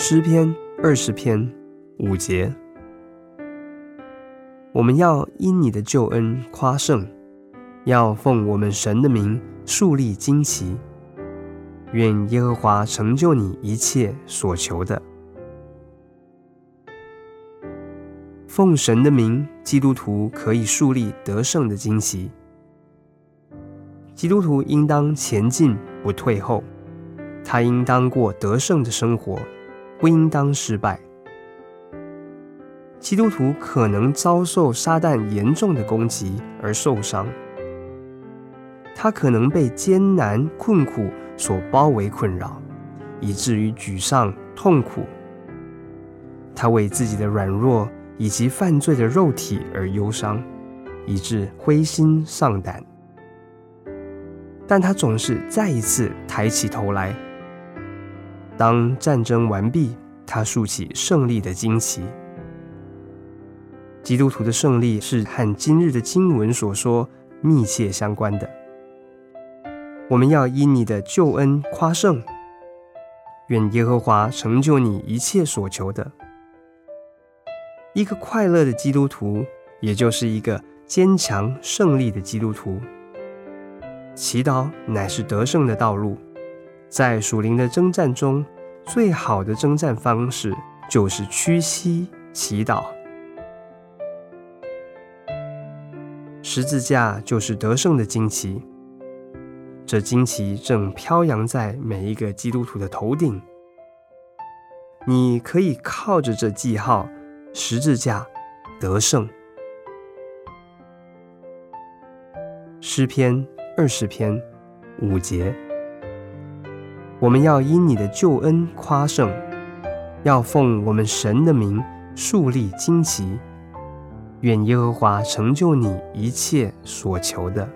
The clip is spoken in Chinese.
诗篇二十篇五节，我们要因你的救恩夸胜，要奉我们神的名树立旌旗。愿耶和华成就你一切所求的。奉神的名，基督徒可以树立得胜的旌旗。基督徒应当前进，不退后。他应当过得胜的生活，不应当失败。基督徒可能遭受撒旦严重的攻击而受伤，他可能被艰难困苦所包围困扰，以至于沮丧痛苦。他为自己的软弱以及犯罪的肉体而忧伤，以致灰心丧胆。但他总是再一次抬起头来。当战争完毕，他竖起胜利的旌旗。基督徒的胜利是和今日的经文所说密切相关的。我们要因你的救恩夸胜，愿耶和华成就你一切所求的。一个快乐的基督徒，也就是一个坚强胜利的基督徒。祈祷乃是得胜的道路。在属灵的征战中，最好的征战方式就是屈膝祈祷。十字架就是得胜的旌旗，这旌旗正飘扬在每一个基督徒的头顶。你可以靠着这记号——十字架得胜。诗篇二十篇五节。我们要因你的救恩夸胜，要奉我们神的名树立旌旗。愿耶和华成就你一切所求的。